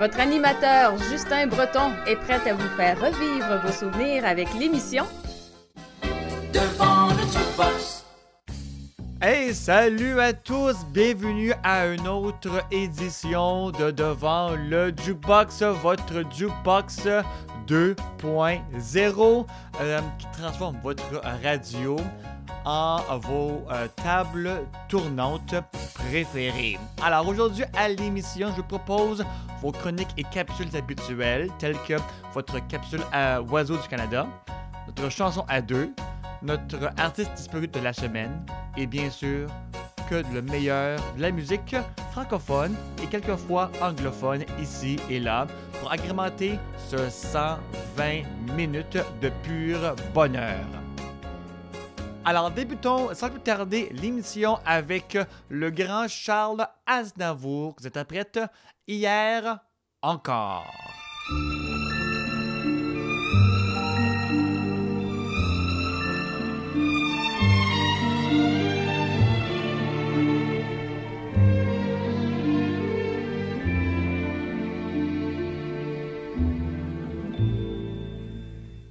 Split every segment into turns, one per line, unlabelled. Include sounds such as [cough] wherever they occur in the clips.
Votre animateur Justin Breton est prêt à vous faire revivre vos souvenirs avec l'émission.
Hey, salut à tous! Bienvenue à une autre édition de Devant le Jukebox, votre Jukebox 2.0 euh, qui transforme votre radio en vos euh, tables tournantes préférées. Alors aujourd'hui à l'émission, je vous propose vos chroniques et capsules habituelles telles que votre capsule à Oiseau du Canada, notre chanson à deux, notre artiste disparu de la semaine et bien sûr que le meilleur de la musique francophone et quelquefois anglophone ici et là pour agrémenter ce 120 minutes de pur bonheur. Alors débutons sans plus tarder l'émission avec le grand Charles Aznavour. Vous êtes prête? Hier encore.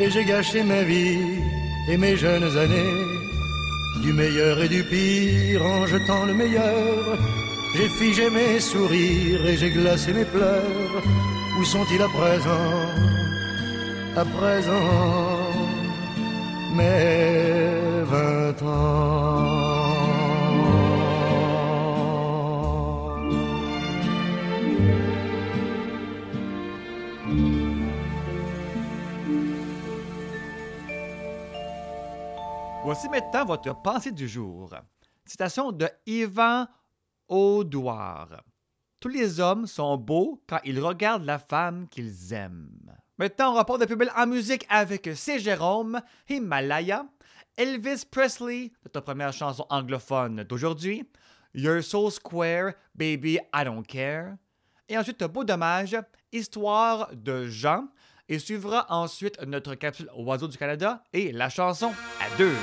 et j'ai gâché ma vie et mes jeunes années. Du meilleur et du pire en jetant le meilleur, j'ai figé mes sourires et j'ai glacé mes pleurs. Où sont-ils à présent? À présent, mes vingt ans.
Voici maintenant votre pensée du jour. Citation de Yvan Audouard. Tous les hommes sont beaux quand ils regardent la femme qu'ils aiment. Maintenant, on rapporte de belle en musique avec C. Jérôme, Himalaya, Elvis Presley, notre première chanson anglophone d'aujourd'hui, You're So Square, Baby I Don't Care, et ensuite Beau Dommage, Histoire de Jean, et suivra ensuite notre capsule Oiseau du Canada et la chanson à deux.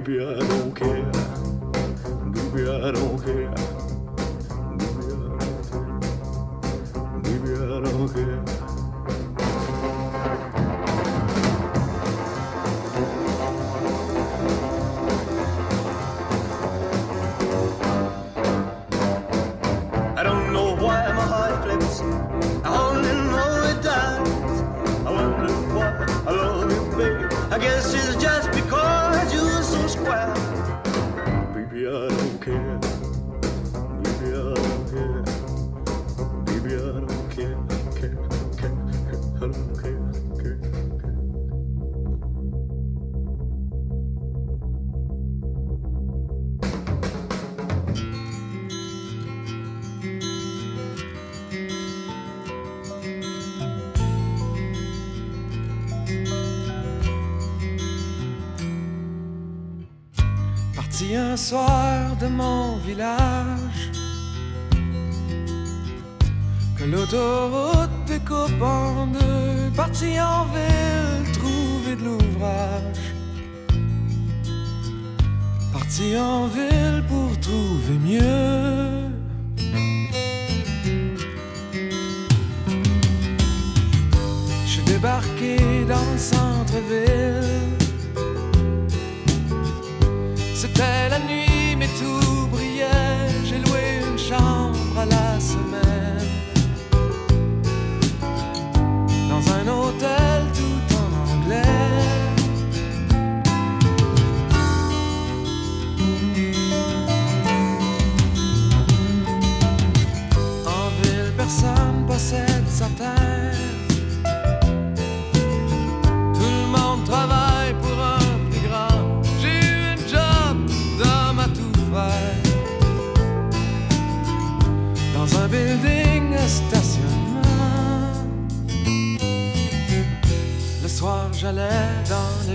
Baby, I don't care. Baby, I don't care.
Parti en ville trouver de l'ouvrage. Parti en ville pour trouver mieux. Je suis débarqué dans le centre-ville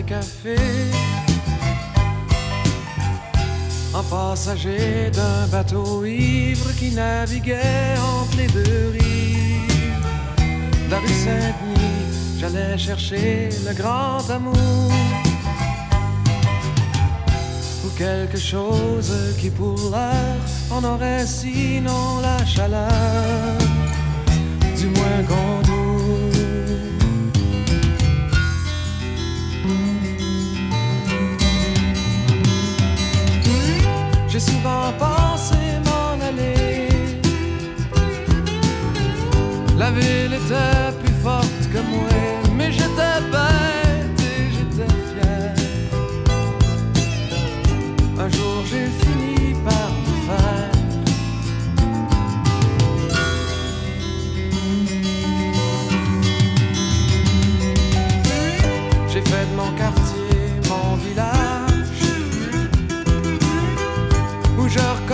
cafés. En passager d'un bateau ivre qui naviguait entre les deux rives. La rue Saint-Denis, j'allais chercher le grand amour. Ou quelque chose qui pour l'heure en aurait sinon la chaleur du moins contour. Pensé m'en aller. La ville était plus forte que moi,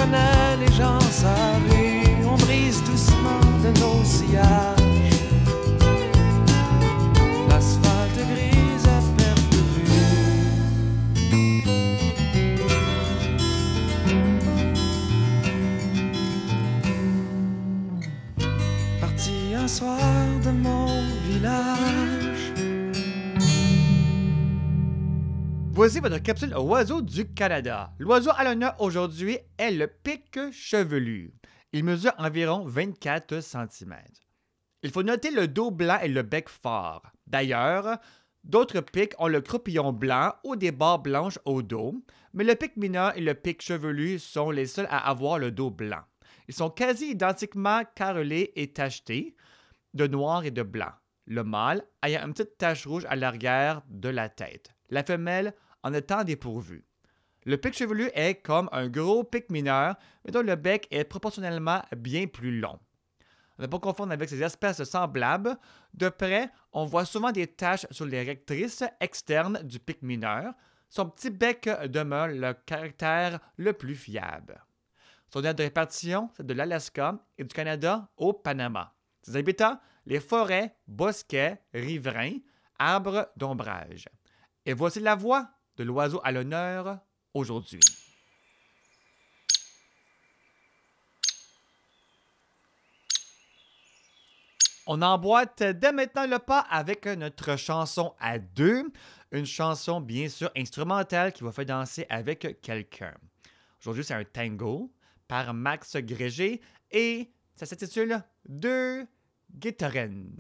reconnais les gens savés. On brise doucement de nos sillages.
Votre capsule oiseau du Canada. L'oiseau à l'honneur aujourd'hui est le pic chevelu. Il mesure environ 24 cm. Il faut noter le dos blanc et le bec fort. D'ailleurs, d'autres pics ont le croupillon blanc ou des barres blanches au dos, mais le pic mineur et le pic chevelu sont les seuls à avoir le dos blanc. Ils sont quasi identiquement carrelés et tachetés. de noir et de blanc. Le mâle ayant une petite tache rouge à l'arrière de la tête. La femelle en étant dépourvue. Le pic chevelu est comme un gros pic mineur, mais dont le bec est proportionnellement bien plus long. On ne pas confondre avec ces espèces semblables. De près, on voit souvent des taches sur les rectrices externes du pic mineur. Son petit bec demeure le caractère le plus fiable. Son aire de répartition, c'est de l'Alaska et du Canada au Panama. Ses habitats, les forêts, bosquets, riverains, arbres d'ombrage. Et voici la voix de l'oiseau à l'honneur aujourd'hui. On emboîte dès maintenant le pas avec notre chanson à deux, une chanson bien sûr instrumentale qui va faire danser avec quelqu'un. Aujourd'hui, c'est un tango par Max Grégé et ça s'intitule Deux guitarennes.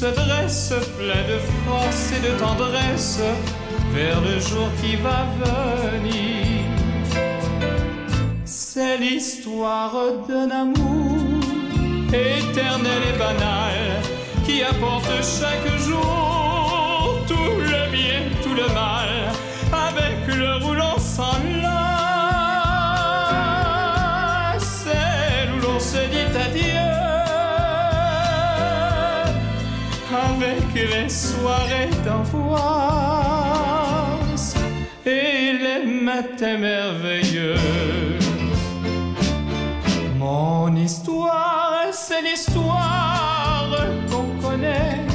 Se dresse, plein de force et de tendresse, vers le jour qui va venir. C'est l'histoire d'un amour éternel et banal qui apporte chaque jour tout le bien, tout le mal, avec le roulant les soirées d'angoisse et les matins merveilleux. Mon histoire, c'est l'histoire qu'on connaît.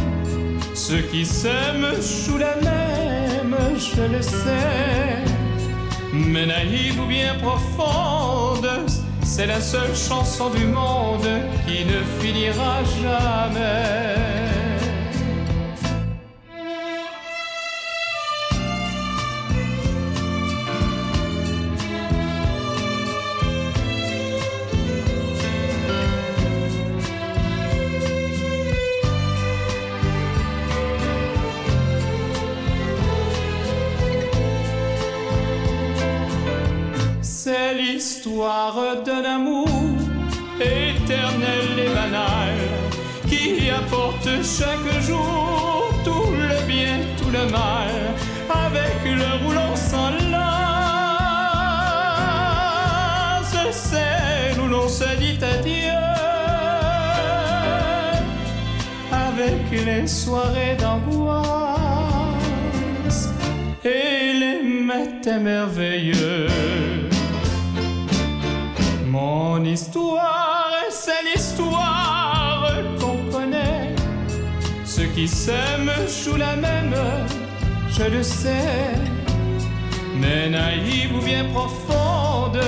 Ceux qui s'aiment jouent la même, je le sais. Mais naïve ou bien profonde, c'est la seule chanson du monde qui ne finira jamais. L'histoire d'un amour éternel et banal qui apporte chaque jour tout le bien, tout le mal, avec le roulant sans lasse. C'est où l'on se dit adieu, avec les soirées d'angoisse et les matins merveilleux. Qui s'aiment jouent la même, je le sais. Mais naïve ou bien profonde,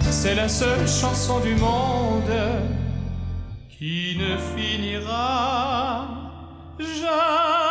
c'est la seule chanson du monde qui ne finira jamais.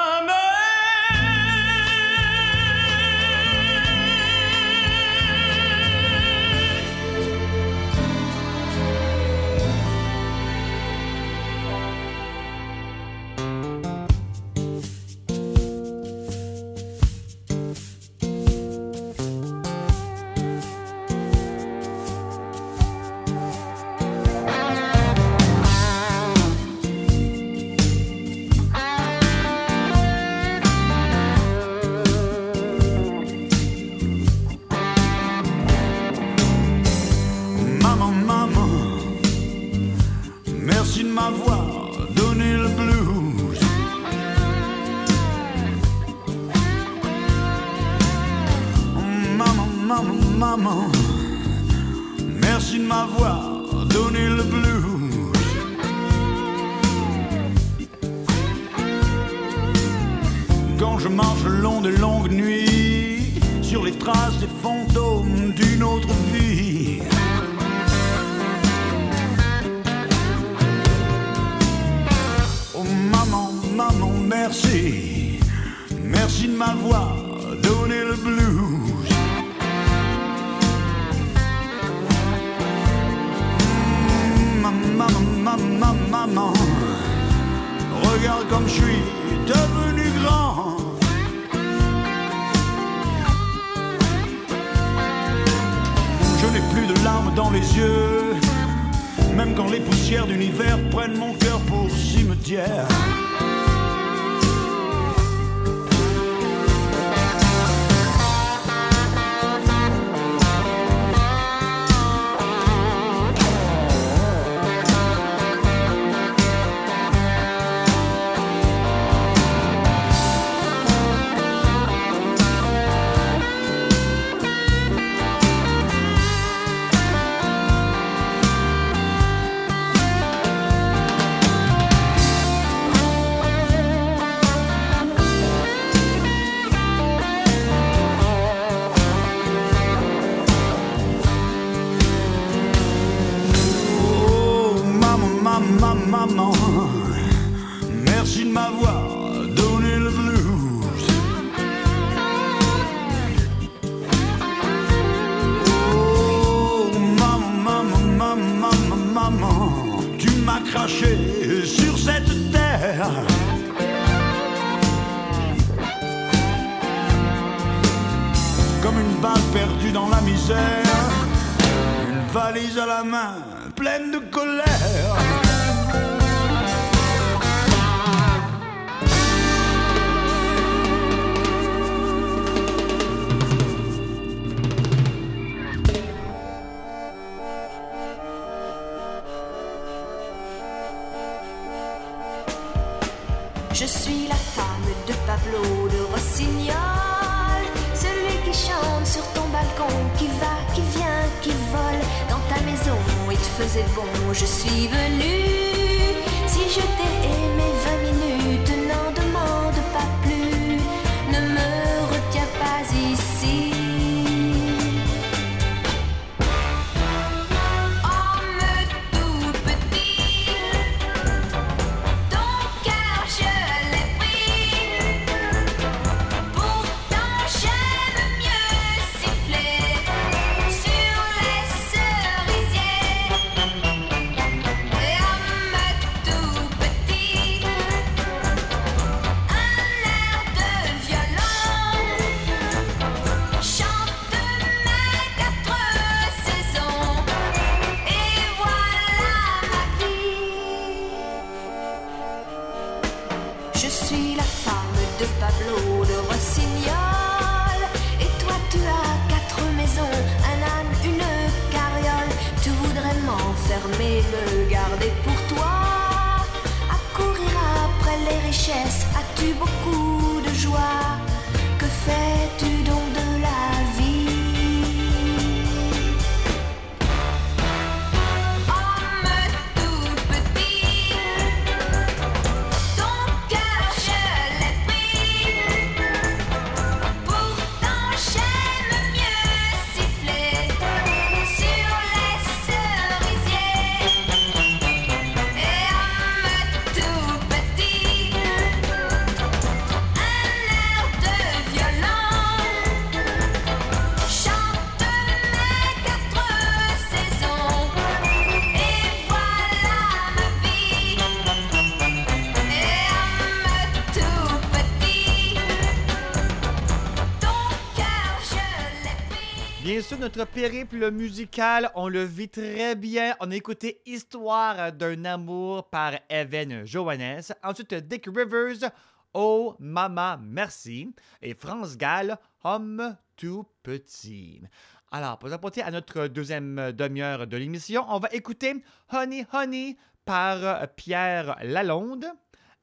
Notre périple musical, on le vit très bien. On a écouté Histoire d'un amour par Evan Johannes. Ensuite, Dick Rivers, Oh Mama Merci. Et France Gall, Homme tout petit. Alors, pour apporter à notre deuxième demi-heure de l'émission, on va écouter Honey Honey par Pierre Lalonde.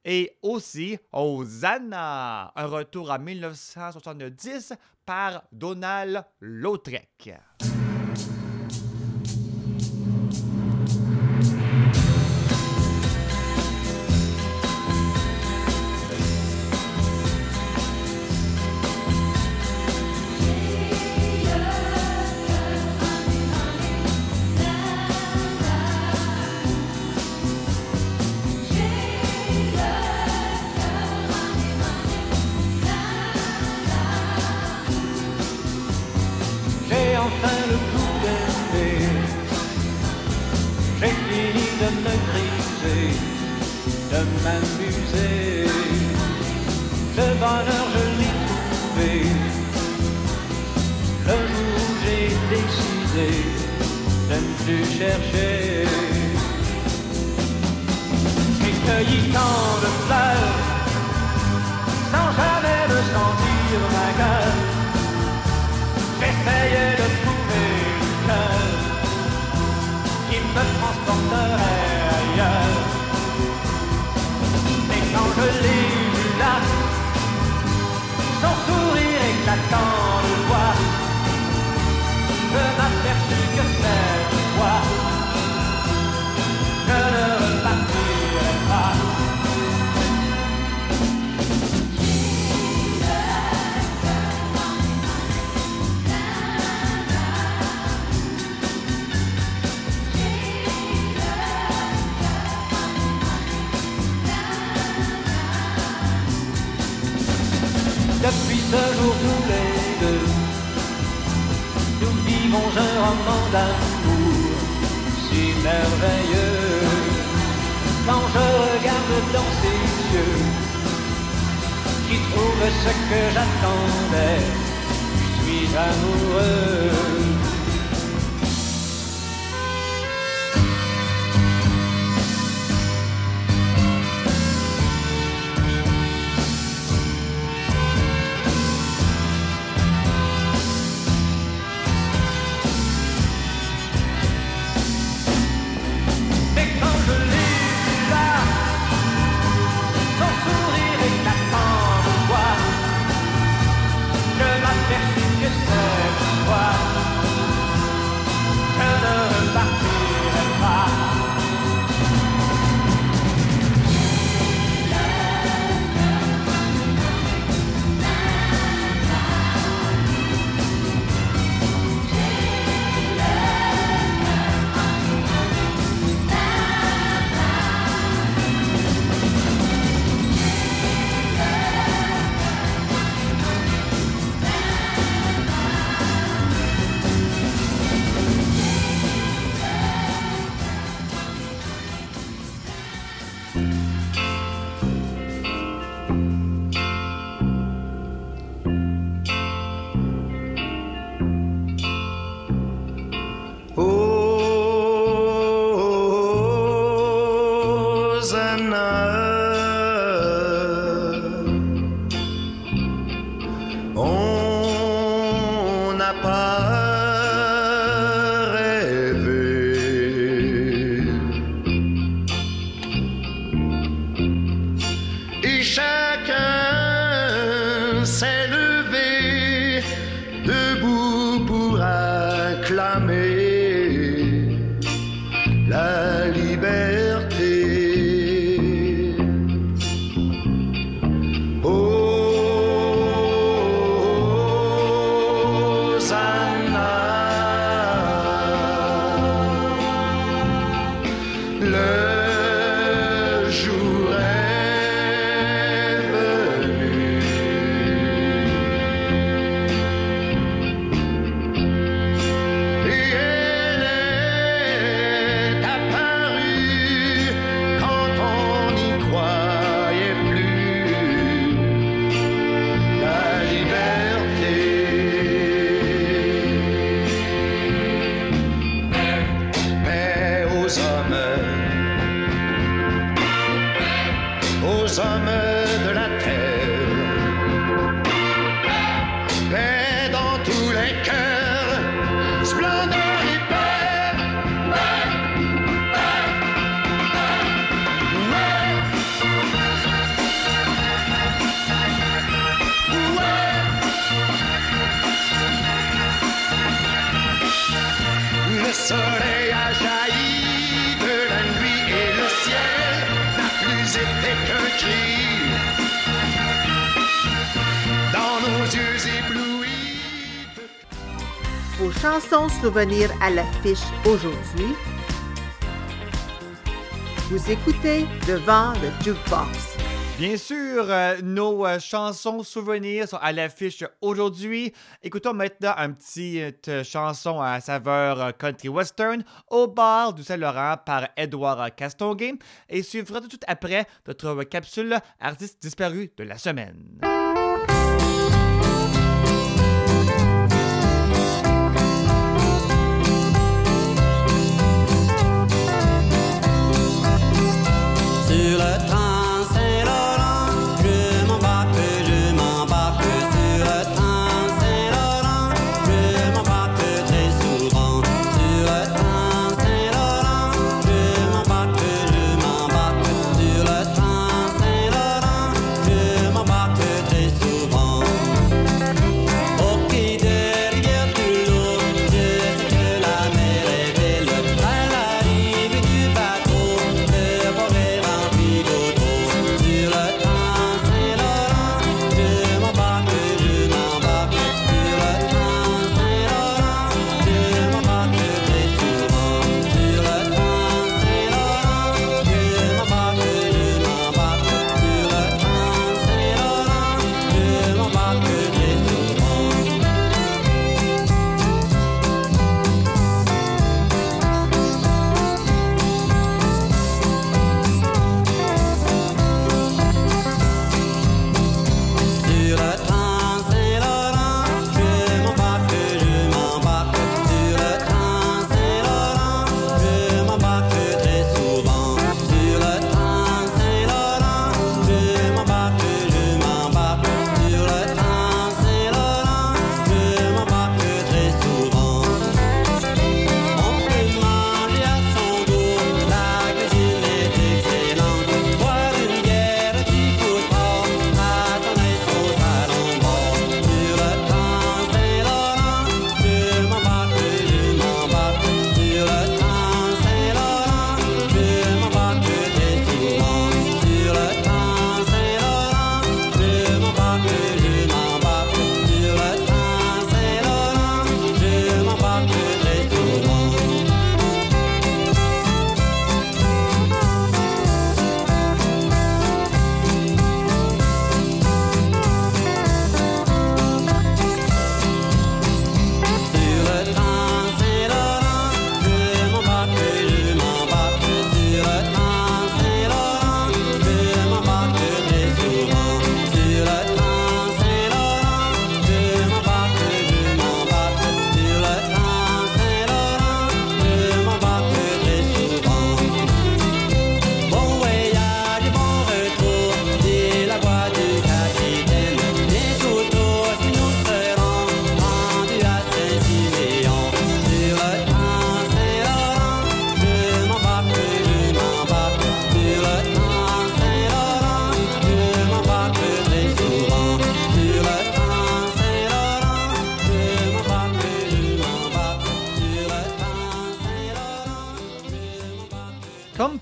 Et aussi Hosanna, un retour à 1970 par Donald Lautrec.
Chercher. J'ai cueilli tant de fleurs sans jamais me sentir vainqueur. J'essayais de trouver le cœur qui me transporterait ailleurs. Mais quand je l'ai vu là, son sourire éclatant de joie, je ce jour tous les deux, nous vivons un roman d'amour si merveilleux. Quand je regarde dans ses yeux, qui trouve ce que j'attendais, je suis amoureux.
Souvenirs à l'affiche aujourd'hui. Vous écoutez devant le jukebox.
Bien sûr, euh, nos euh, chansons souvenirs sont à l'affiche aujourd'hui. Écoutons maintenant une petite euh, chanson à saveur country western au bar du Saint-Laurent par Edouard Castonguay et suivra tout de suite après notre capsule artiste disparu de la semaine.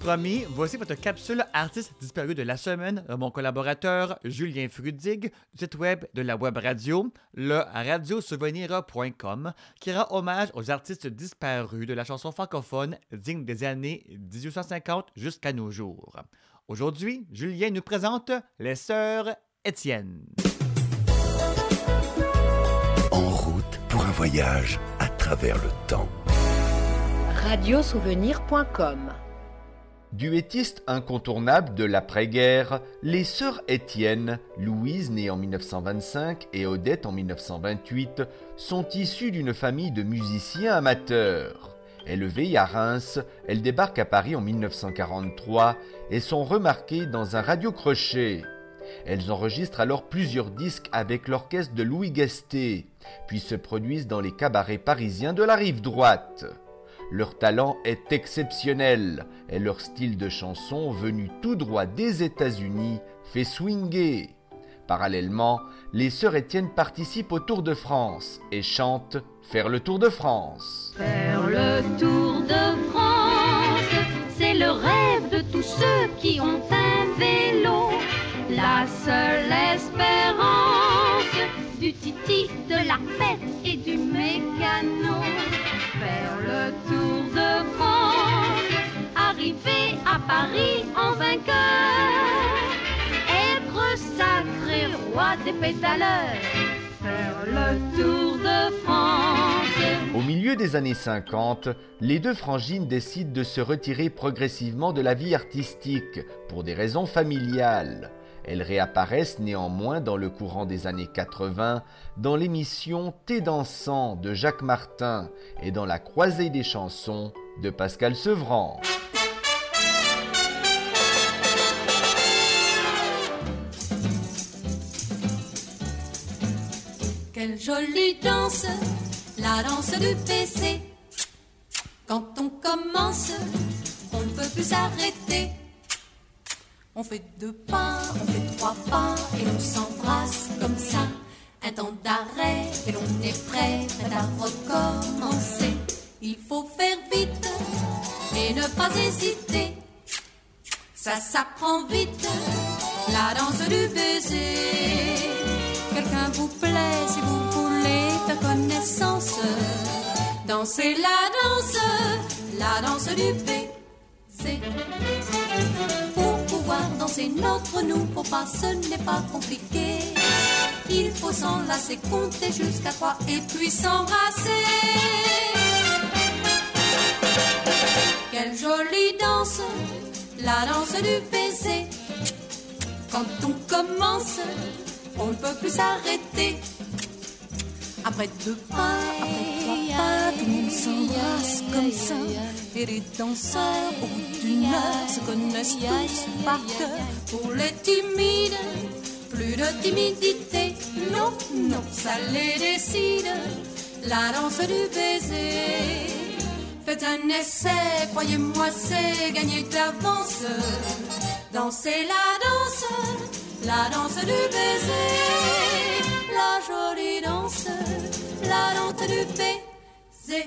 Promis, voici votre capsule artiste disparu de la semaine de mon collaborateur Julien Frudig du site web de la web radio, le radiosouvenir.com, qui rend hommage aux artistes disparus de la chanson francophone digne des années 1850 jusqu'à nos jours. Aujourd'hui, Julien nous présente les sœurs Étienne.
En route pour un voyage à travers le temps.
Radiosouvenir.com
Duettiste incontournable de l'après-guerre, les sœurs Étienne, Louise née en 1925 et Odette en 1928, sont issues d'une famille de musiciens amateurs. Élevées à Reims, elles débarquent à Paris en 1943 et sont remarquées dans un radio-crochet. Elles enregistrent alors plusieurs disques avec l'orchestre de Louis Gasté, puis se produisent dans les cabarets parisiens de la rive droite. Leur talent est exceptionnel et leur style de chanson venu tout droit des États-Unis fait swinger. Parallèlement, les sœurs Étienne participent au Tour de France et chantent Faire le Tour de France.
Faire le tour de France, c'est le rêve de tous ceux qui ont un vélo. La seule espérance du titi, de la fête et du mécano. Faire le
Au milieu des années 50, les deux frangines décident de se retirer progressivement de la vie artistique pour des raisons familiales. Elles réapparaissent néanmoins dans le courant des années 80 dans l'émission Thé dansant de Jacques Martin et dans la croisée des chansons de Pascal Sevran.
Quelle jolie danse, la danse du PC. Quand on commence, on ne peut plus s'arrêter. On fait deux pas, on fait trois pas et on s'embrasse comme ça. Un temps d'arrêt et l'on est prêt, à recommencer. Il faut faire vite et ne pas hésiter. Ça s'apprend vite, la danse du baiser. Quelqu'un vous plaît si vous voulez faire connaissance. Dansez la danse, la danse du baiser. Pour pouvoir danser notre nous, faut pas, ce n'est pas compliqué. Il faut s'enlacer, compter jusqu'à trois et puis s'embrasser. Quelle jolie danse, la danse du baiser. Quand on commence, on ne peut plus s'arrêter. Après deux pas, après trois pas, tout le monde s'embrasse comme ça. Et les danseurs, au bout d'une heure, se connaissent tous par cœur. Pour les timides, plus de timidité. Non, non, ça les décide. La danse du baiser. Faites un essai, croyez-moi, c'est gagner d'avance. Dansez la danse, la danse du baiser. La jolie danse, la danse du baiser.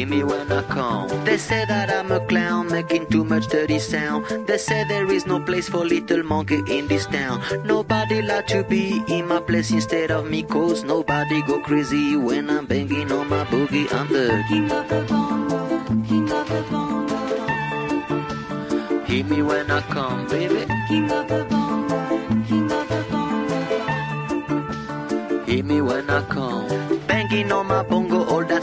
Hear me when I come. They say that I'm a clown making too much dirty sound. They say there is no place for little monkey in this town. Nobody like to be in my place instead of me, cause nobody go crazy when I'm banging on my boogie. I'm the king of the bongo, king of the bongo. Hear me when I come, baby. King of the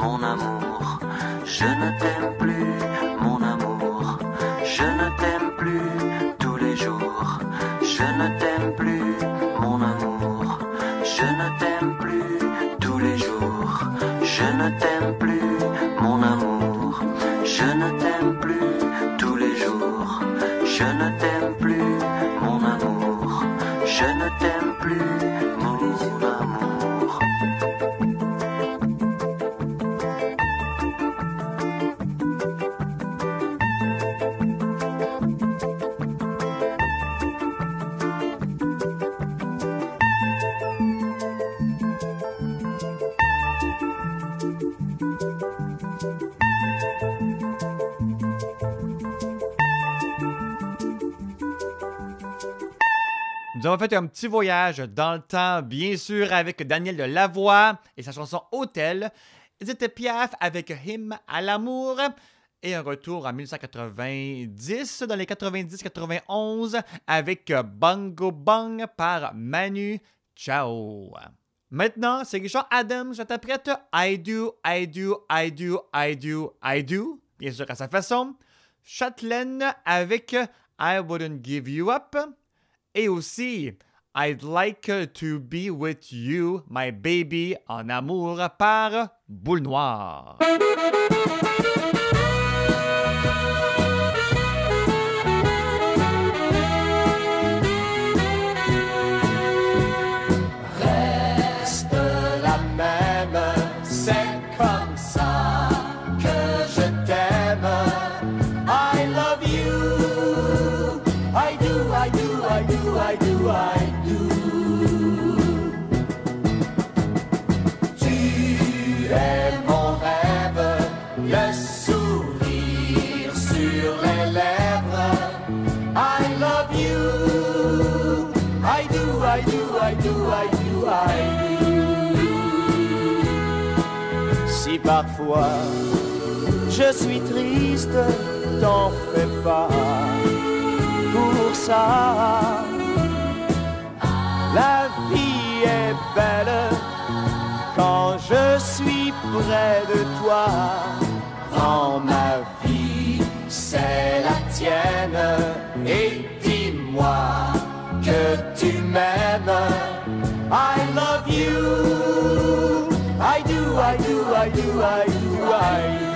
mon amour. Je ne t'aime plus, mon amour. Je ne t'aime plus tous les jours. Je ne t'aime plus, mon amour. Je ne t'aime plus tous les jours. Je ne t'aime
fait un petit voyage dans le temps, bien sûr, avec Daniel de Lavoie et sa chanson Hôtel. Edith Piaf avec Hymne à l'amour. Et un retour en 1990, dans les 90-91, avec Bongo Bong par Manu Chao. Maintenant, c'est Richard Adams, je t'apprête I do, I do, I do, I do, I do, bien sûr à sa façon. Chatelaine avec I wouldn't give you up. Et aussi,
I'd like to be with you, my baby, en amour par Boule Noire.
parfois je suis triste, t'en fais pas pour ça. La vie est belle quand je suis près de toi. Dans ma vie, c'est la tienne et dis-moi que tu m'aimes. I love you. I do, I do, I do, I do, I do.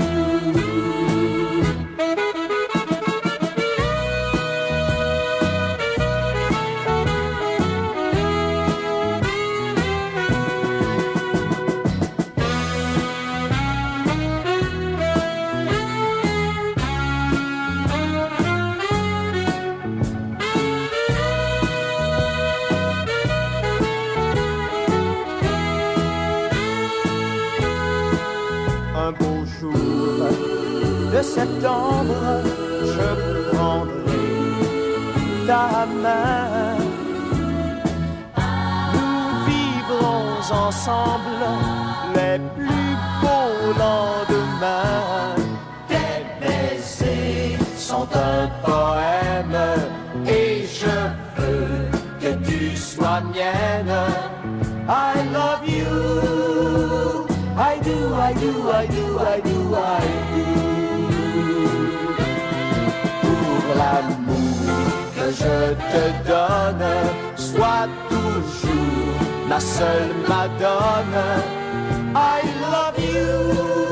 septembre, je prendrai ta main. Nous vivrons ensemble les plus beaux lendemains. Tes baisers sont un poème et je veux que tu sois mienne. I love you. te donne soit toujours ma seule madone. I love you.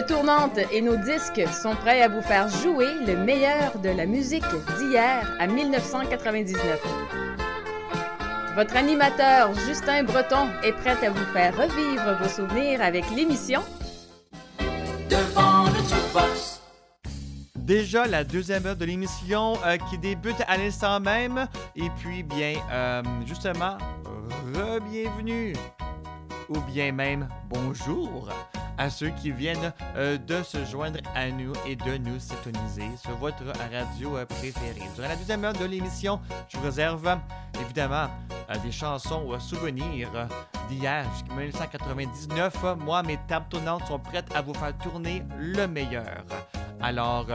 Tournantes et nos disques sont prêts à vous faire jouer le meilleur de la musique d'hier à 1999. Votre animateur Justin Breton est prêt à vous faire revivre vos souvenirs avec l'émission
Devant le jukebox.
Déjà la deuxième heure de l'émission euh, qui débute à l'instant même. Et puis, bien, euh, justement, re-bienvenue. Ou bien même bonjour à ceux qui viennent euh, de se joindre à nous et de nous syntoniser sur votre radio euh, préférée. Durant la deuxième heure de l'émission, je vous réserve évidemment euh, des chansons ou souvenirs d'hier jusqu'à 1999. Moi, mes tables tournantes sont prêtes à vous faire tourner le meilleur. Alors,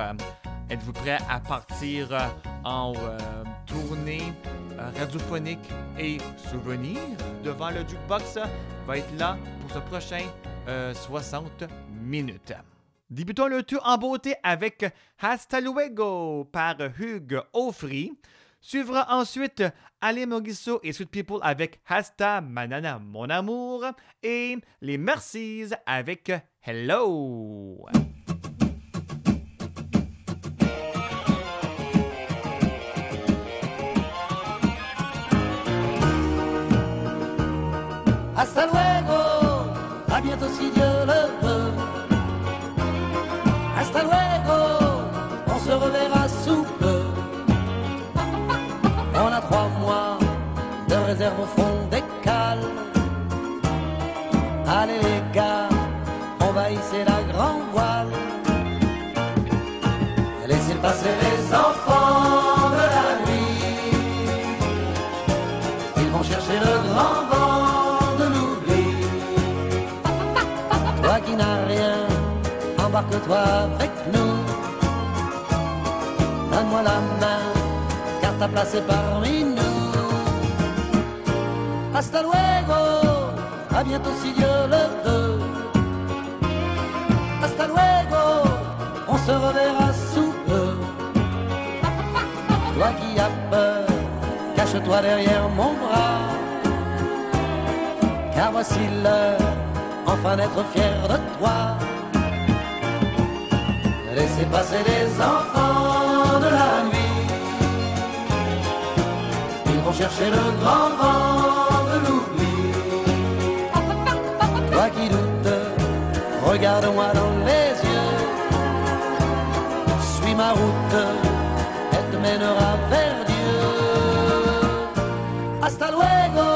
êtes-vous prêts à partir en tournée radiophonique et souvenirs devant le jukebox va être là pour ce prochain euh, 60 minutes. Débutons le tour en beauté avec Hasta Luego par Hugues Offry. Suivra ensuite Ale Mogiso et Sweet People avec Hasta Manana Mon Amour et les Mercies avec Hello.
Hasta luego, On a trois mois de réserve au fond des cales. Allez les gars, on va hisser la grande voile. Laissez passer les enfants de la nuit. Ils vont chercher le grand vent de l'oubli. Toi qui n'as rien, embarque-toi avec nous. Donne-moi la main, ta place parmi nous. Hasta luego, à bientôt si Dieu le veut. Hasta luego, on se reverra sous peu. Toi qui as peur, cache-toi derrière mon bras. Car voici l'heure, enfin d'être fier de toi. Laissez passer les enfants de la nuit. Chercher le grand vent de l'oubli. Toi qui doutes, regarde-moi dans les yeux. Suis ma route, elle te mènera vers Dieu. Hasta luego,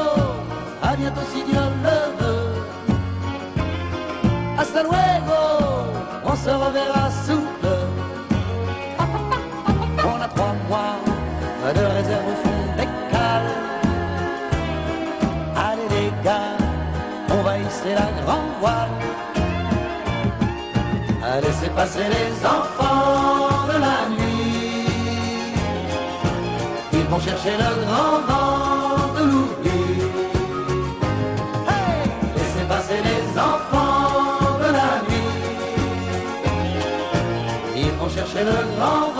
à bientôt si Dieu le veut. Hasta luego, on se reverra sous voile. Laissez passer les enfants de la nuit. Ils vont chercher le grand vent de l'oubli. Laissez passer les enfants de la nuit. Ils vont chercher le grand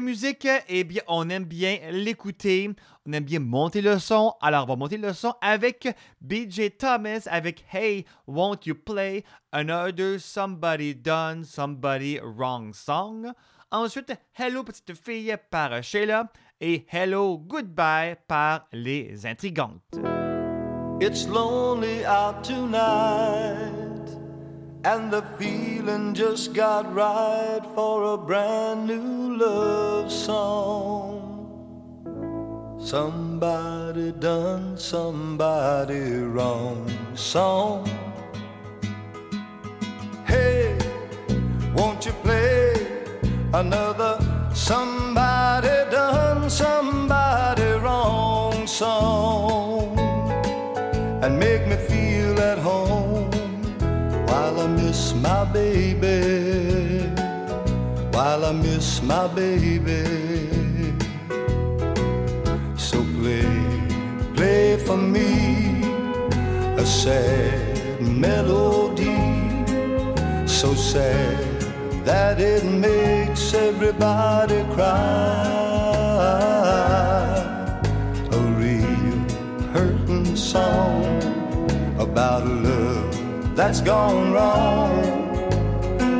musique, eh bien, on aime bien l'écouter. On aime bien monter le son. Alors, on va monter le son avec BJ Thomas avec Hey, Won't You Play Another Somebody Done Somebody Wrong Song. Ensuite, Hello Petite Fille par Sheila et Hello Goodbye par Les Intrigantes.
It's lonely out tonight, and the feeling just got right for a brand new love song. Somebody done somebody wrong song. Hey, won't you play another somebody done somebody wrong song? and make me feel at home my baby, while I miss my baby. So play, play for me a sad melody, so sad that it makes everybody cry. A real hurting song about love that's gone wrong.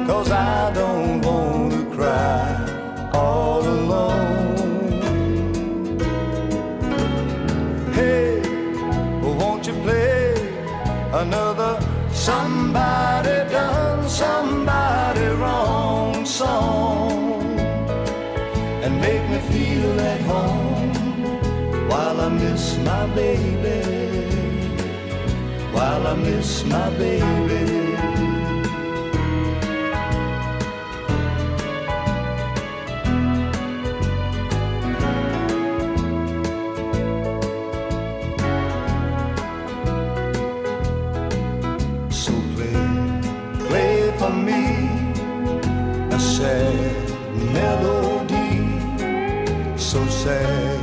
Cause I don't want to cry all alone. Hey, won't you play another somebody done somebody wrong song and make me feel at home while I miss my baby while I miss my baby So play, play for me a sad melody, so sad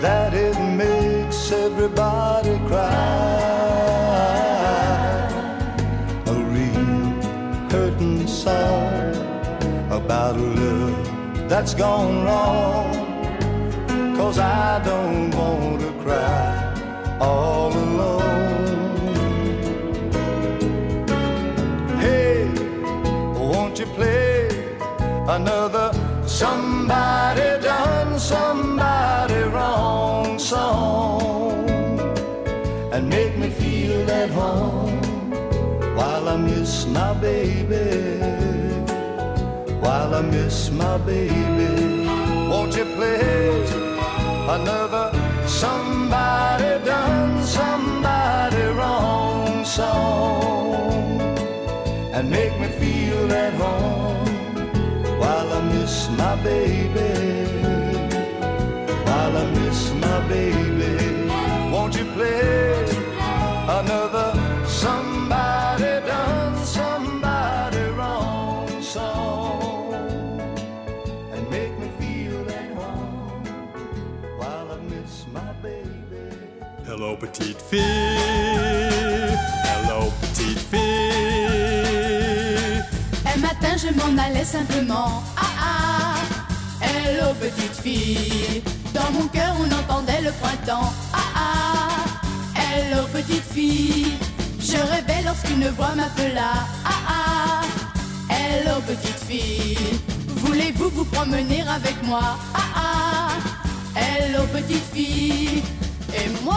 that it makes everybody cry. That's gone wrong. Cause I don't want to cry all alone. Hey, won't you play another somebody I miss my baby. Won't you play another somebody done somebody wrong song and make me feel at home while I miss my baby. While I miss my baby. Won't you play another
Hello, petite fille. Hello, petite fille.
Un matin, je m'en allais simplement. Ah ah, hello petite fille. Dans mon cœur, on entendait le printemps. Ah ah, hello petite fille. Je rêvais lorsqu'une voix m'appela. Ah ah, hello petite fille. Voulez-vous vous promener avec moi? Ah ah, hello petite fille. Et moi,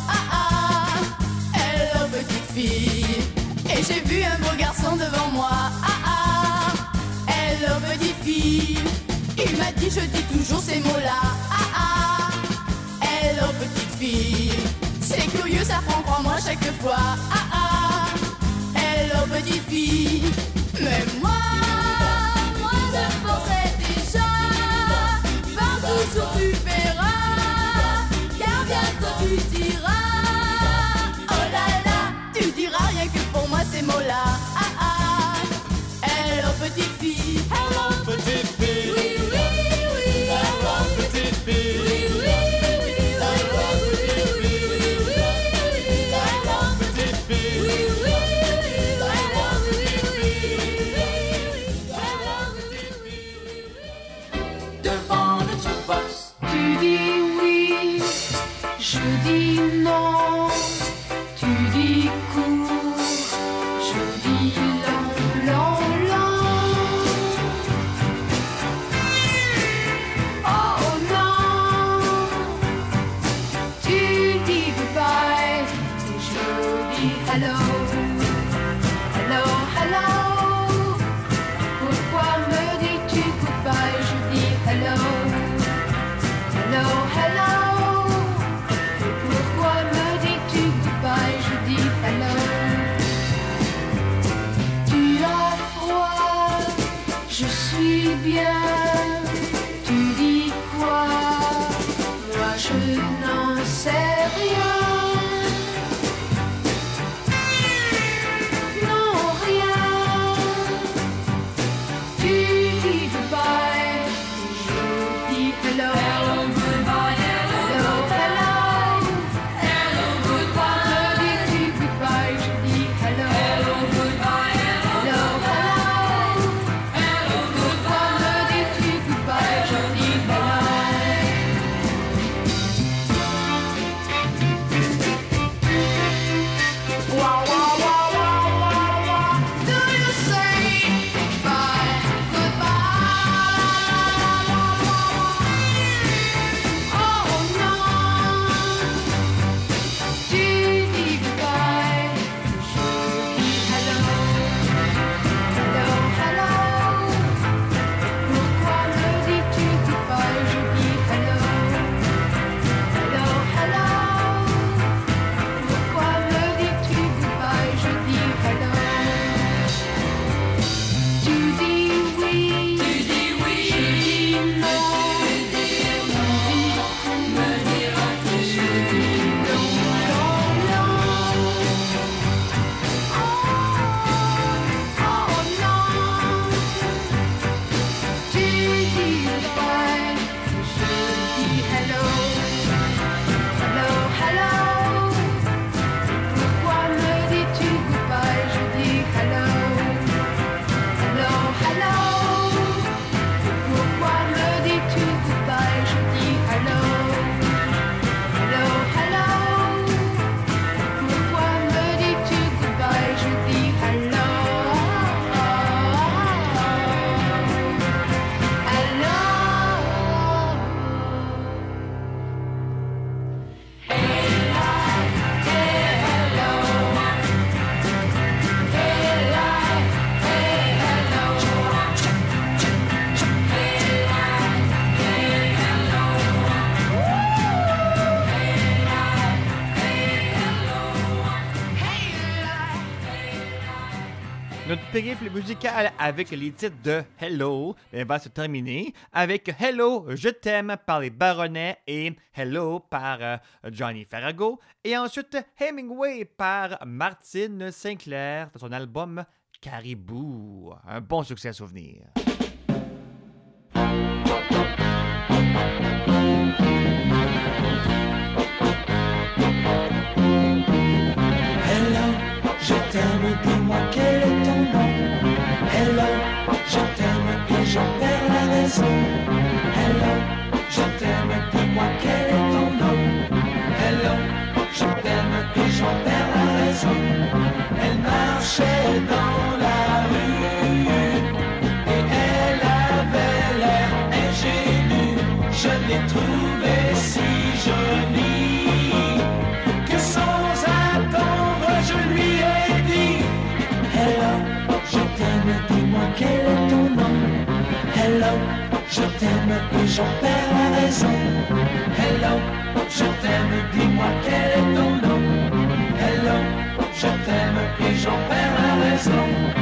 Et j'ai vu un beau garçon devant moi. Ah ah, hello petite fille. Il m'a dit je dis toujours ces mots-là. Ah ah, hello petite fille. C'est curieux, ça prend crois-moi chaque fois. Ah ah, hello petite fille. Mais moi, moi je pensais déjà partout sur tu verras. Car bientôt tu diras
avec les titres de Hello va se terminer avec Hello, je t'aime par les Baronnets et Hello par euh, Johnny Farrago. Et ensuite Hemingway par Martine Sinclair de son album Caribou. Un bon succès à souvenir.
Hello, je t'aime, dis-moi quel est je t'aime et j'en perds la raison. Hello, je t'aime, dis-moi quel est ton nom. Hello, je t'aime et j'en perds la raison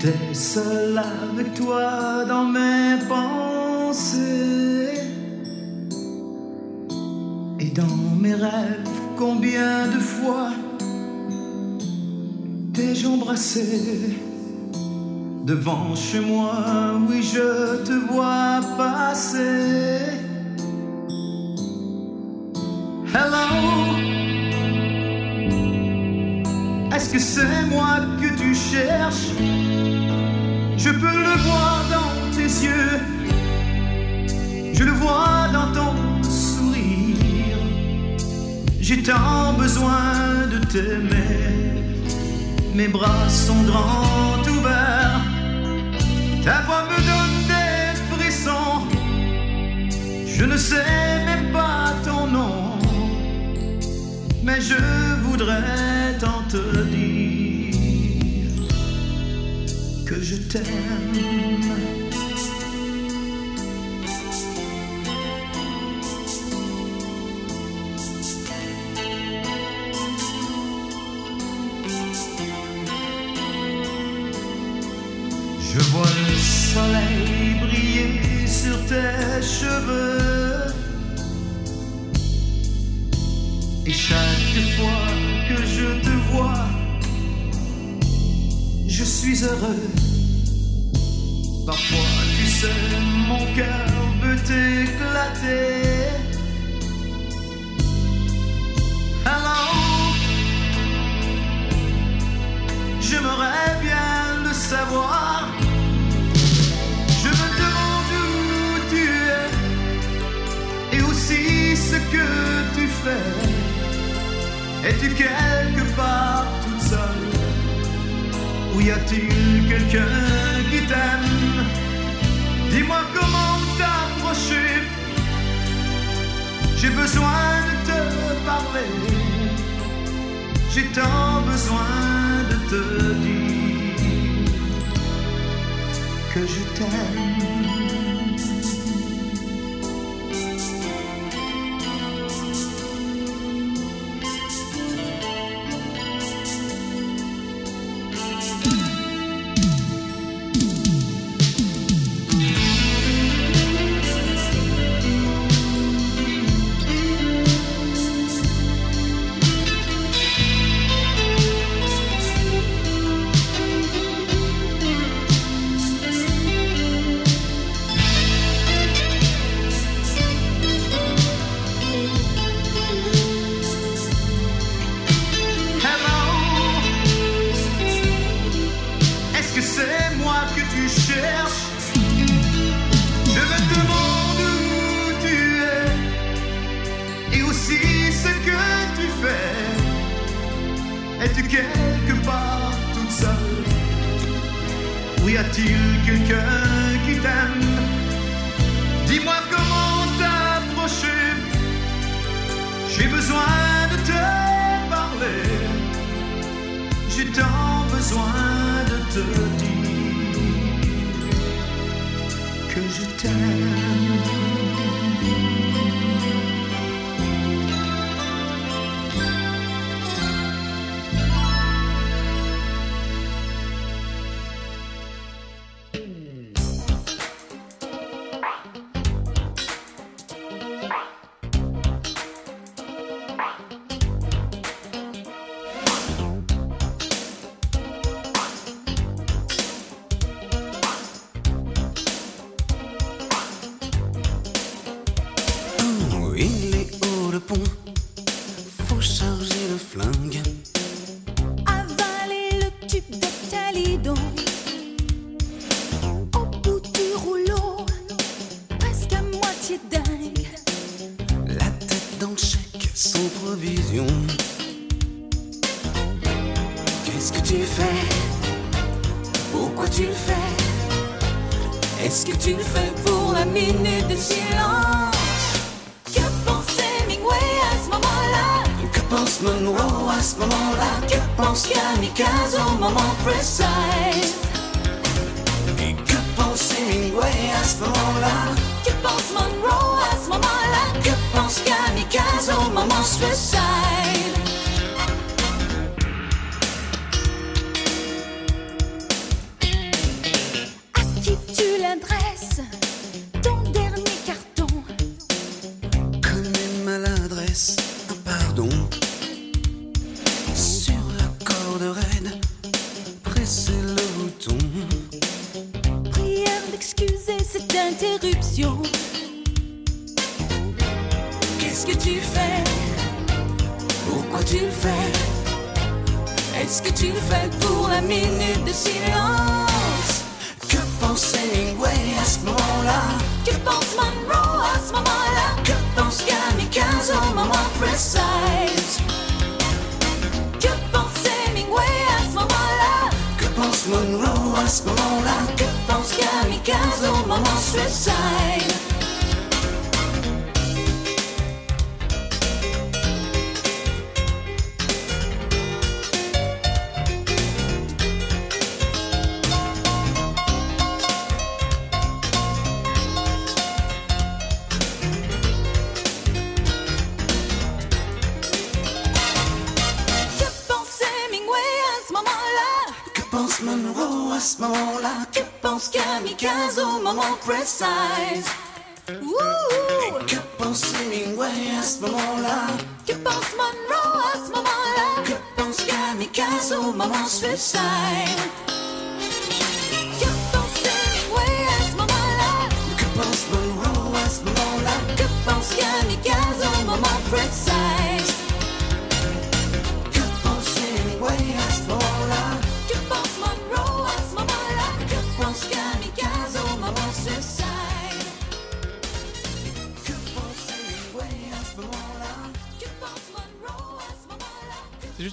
J'étais seul avec toi dans mes pensées et dans mes rêves. Combien de fois t'ai-je embrassé? Devant chez moi? Oui, je te vois passer. Hello? Est-ce que c'est moi que tu cherches? Je peux le voir dans tes yeux, je le vois dans ton sourire. J'ai tant besoin de t'aimer, mes bras sont grands ouverts, ta voix me donne des frissons. Je ne sais même pas ton nom mais je voudrais tant te dire je t'aime. Je vois le soleil briller sur tes cheveux. Et chaque fois que je te vois, je suis heureux. Parfois, tu sais, mon cœur peut éclater. Alors, j'aimerais bien le savoir. Je me demande où tu es et aussi ce que tu fais. Es-tu quelque part toute seule? Ou y a-t-il quelqu'un qui t'aime? Dis-moi comment t'approcher. J'ai besoin de te parler. J'ai tant besoin de te dire que je t'aime.
que
tu le fais pour la minute de silence.
Que pense Hemingway à ce moment-là?
Que pense Monroe à ce moment-là?
Que pense Kamikaze au moment précis?
Et que pense Hemingway à ce moment-là?
Que pense Monroe à ce moment-là? Que pense Kamikaze au moment suicide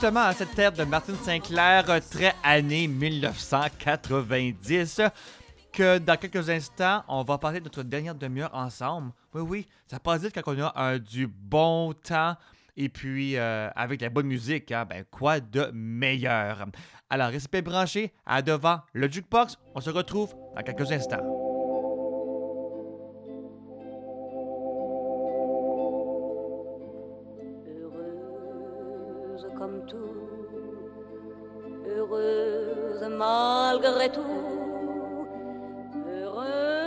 justement à cette terre de Martine Sinclair, euh, très année 1990, que dans quelques instants, on va passer notre dernière demi-heure ensemble. Oui, oui, ça passe vite quand on a un, du bon temps et puis euh, avec la bonne musique, hein. ben quoi de meilleur? Alors, restez branchés à devant le jukebox. On se retrouve dans quelques instants.
comme tout, heureuse malgré tout, heureuse.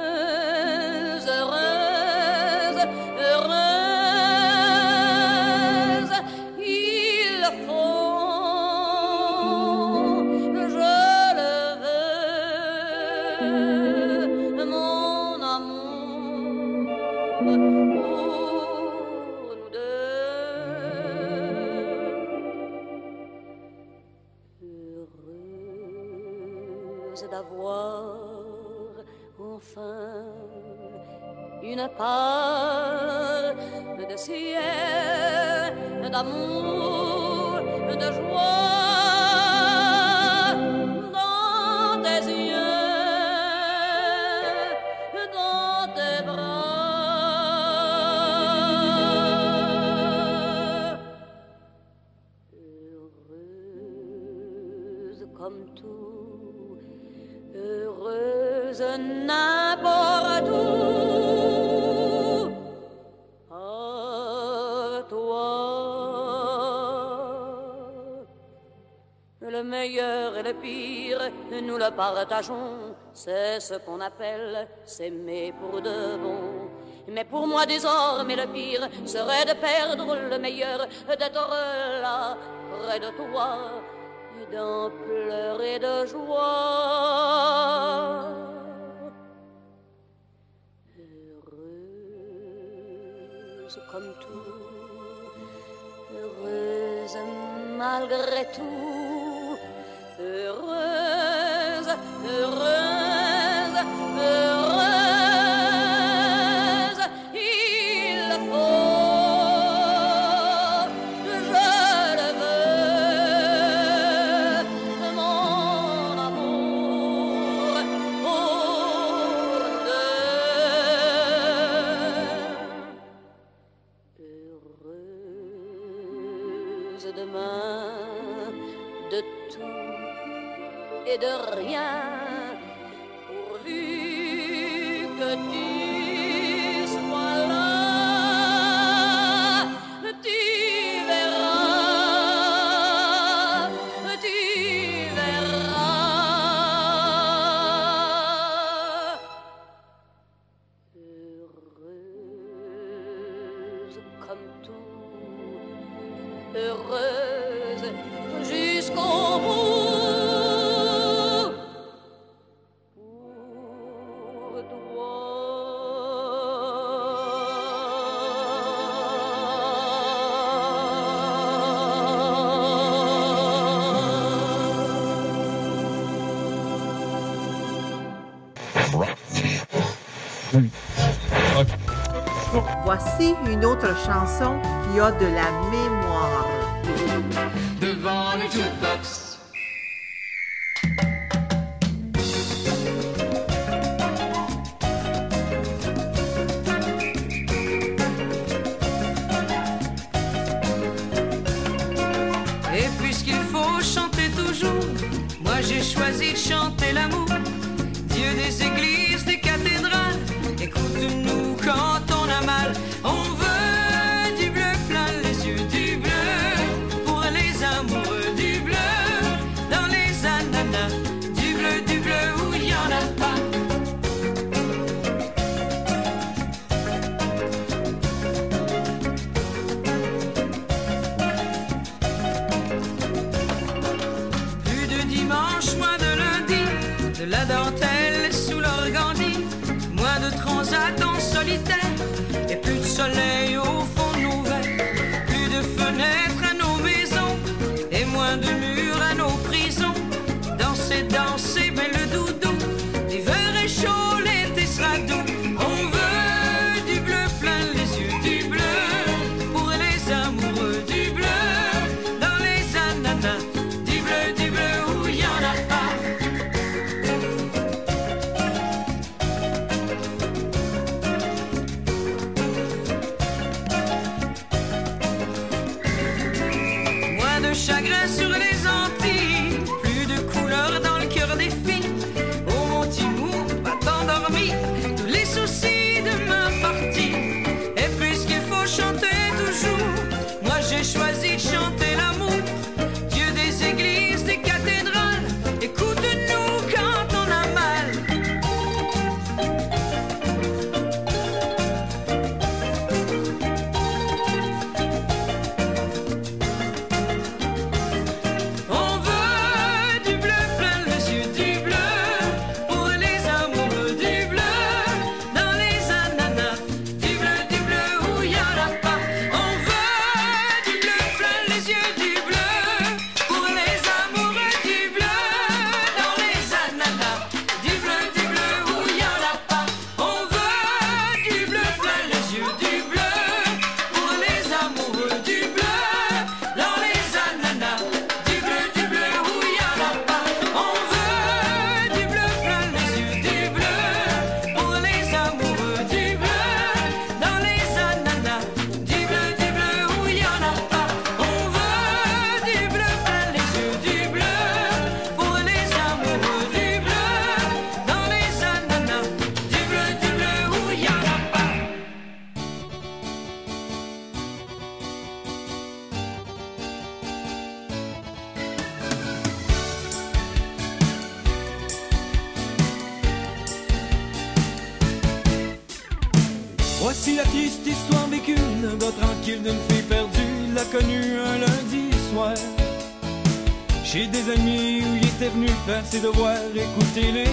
enfin une part de ciel, d'amour, de joie. le partageons. C'est ce qu'on appelle s'aimer pour de bon. Mais pour moi désormais le pire serait de perdre le meilleur, d'être là près de toi et d'en pleurer de joie. Heureuse comme tout, heureuse malgré tout, heureuse.
une autre chanson qui a de la mémoire.
Faire ses devoirs, écoutez-les,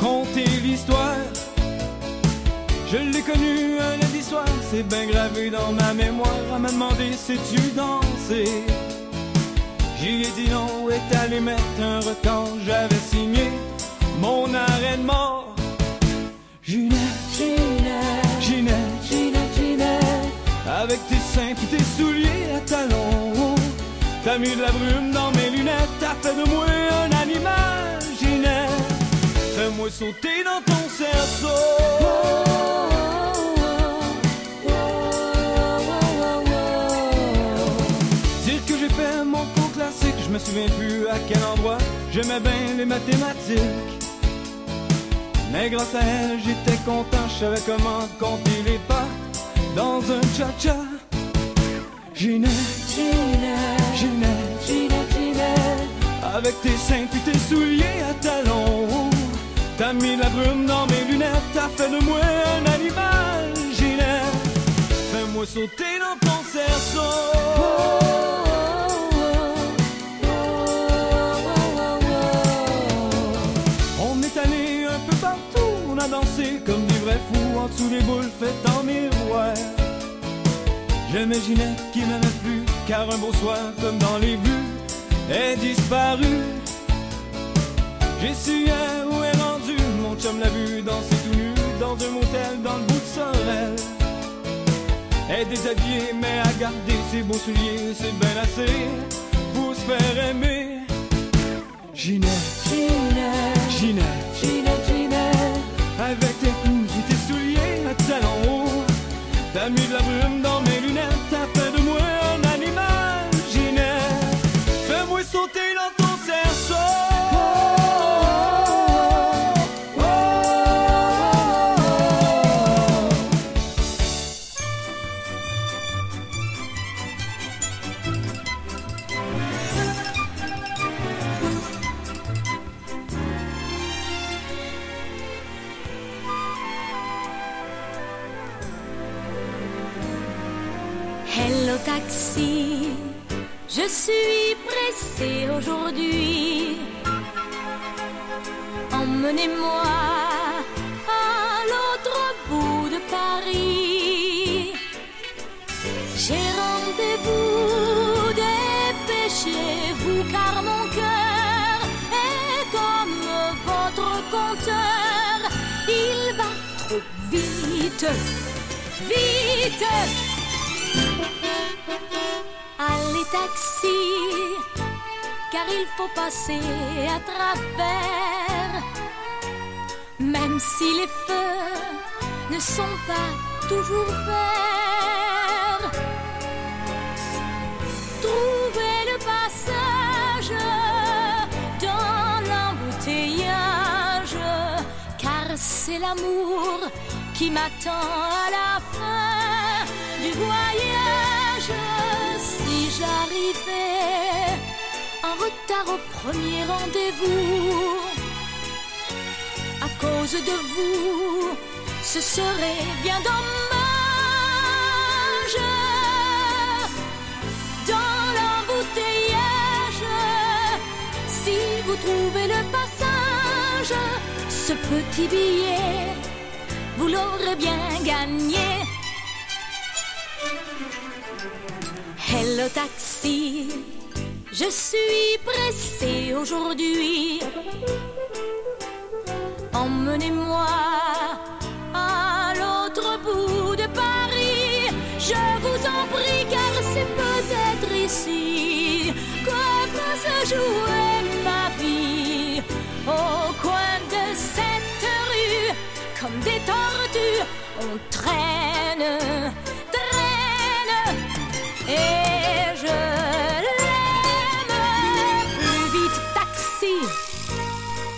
conter l'histoire. Je l'ai connu un lundi soir, c'est bien gravé dans ma mémoire. Elle m'a demandé sais-tu danser? J'y ai dit non, est allé mettre un record. J'avais signé mon arrêt de mort. Ginette, Ginette, Ginette, Ginette, Ginette, avec tes seins puis tes souliers à talons. T'as mis de la brume dans mes lunettes, t'as fait de moi Fais-moi sauter dans ton cerceau. Dire que j'ai fait mon cours classique, je me souviens plus à quel endroit. J'aimais bien les mathématiques. Mais grâce à elle, j'étais content, je savais comment compter les pas dans un cha-cha. Ginette, Ginette, Ginette, Ginette, avec tes seins puis tes souliers à talons. T'as mis la brume dans mes lunettes, t'as fait de moi un animal, Ginette. Fais-moi sauter dans ton cerceau. On est allé un peu partout, on a dansé comme des vrais fous en dessous des boules faites en miroir. J'aimais Ginette qui m'aimait plus, car un beau soir, comme dans les vues, est disparue. J'ai chum l'a vu danser tout nu dans un motel dans le bout de Sorel. Elle est déshabillée, mais à garder ses beaux souliers, c'est bien assez pour se faire aimer. Ginette, Ginette, Ginette, Ginette, Ginette, avec tes coups et tes souliers à talons hauts, t'as mis de la brume dans
vite, vite. Allez taxi, car il faut passer à travers. Même si les feux ne sont pas toujours verts. Trouvez le passage dans l'embouteillage, car c'est l'amour qui m'attend à la fin du voyage. Si j'arrivais en retard au premier rendez-vous, à cause de vous, ce serait bien dommage. Dans l'embouteillage, si vous trouvez le passage, ce petit billet, vous l'aurez bien gagné. Hello taxi, je suis pressée aujourd'hui. Emmenez-moi à l'autre bout de Paris. Je vous en prie, car c'est peut-être ici que va se jouer on traîne, traîne. Et je l'aime plus vite taxi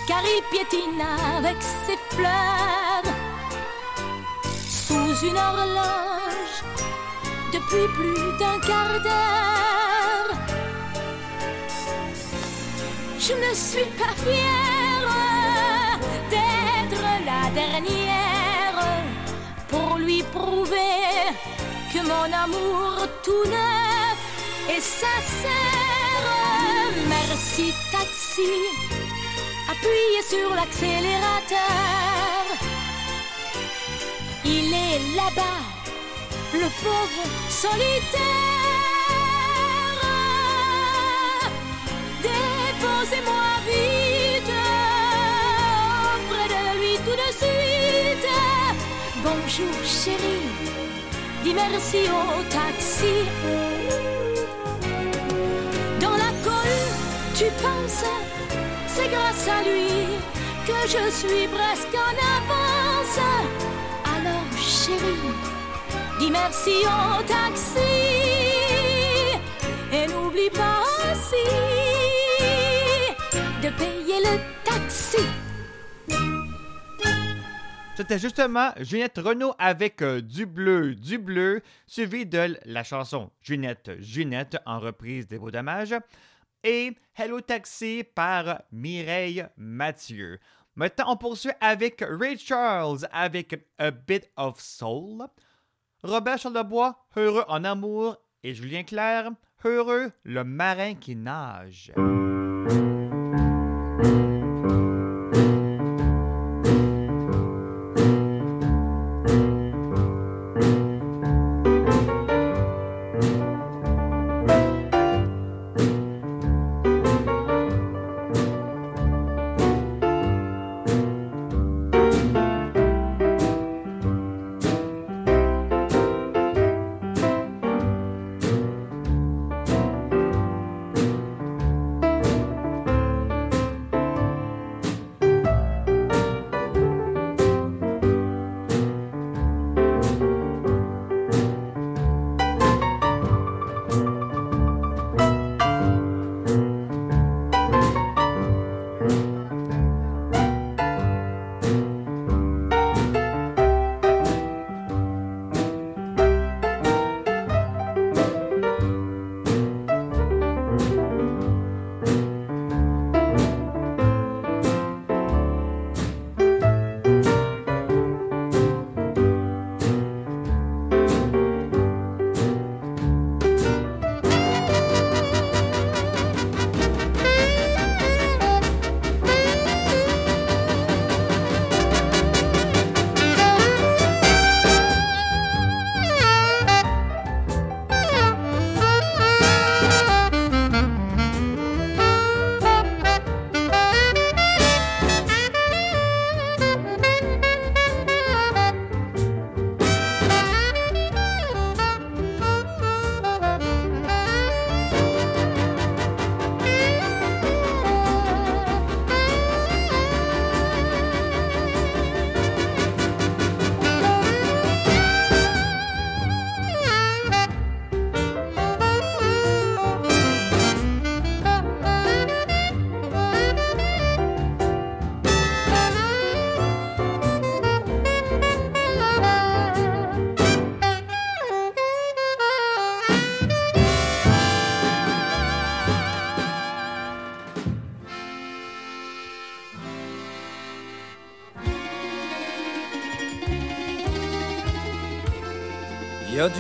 car il piétine avec ses fleurs sous une horloge depuis plus d'un quart d'heure. Je ne suis pas fière d'être la dernière prouver que mon amour tout neuf est sincère. Merci taxi, appuyez sur l'accélérateur. Il est là-bas, le pauvre solitaire. Déposez-moi Bonjour chérie, dis merci au taxi. Dans la cohue, tu penses, c'est grâce à lui que je suis presque en avance. Alors chérie, dis merci au taxi et n'oublie pas aussi
C'était justement Ginette Renault avec euh, Du bleu, du bleu, suivi de la chanson Ginette, Ginette en reprise des Beaux Dommages et Hello Taxi par Mireille Mathieu. Maintenant, on poursuit avec Ray Charles avec A Bit of Soul. Robert Charlebois, Heureux en amour et Julien Clerc, Heureux le marin qui nage.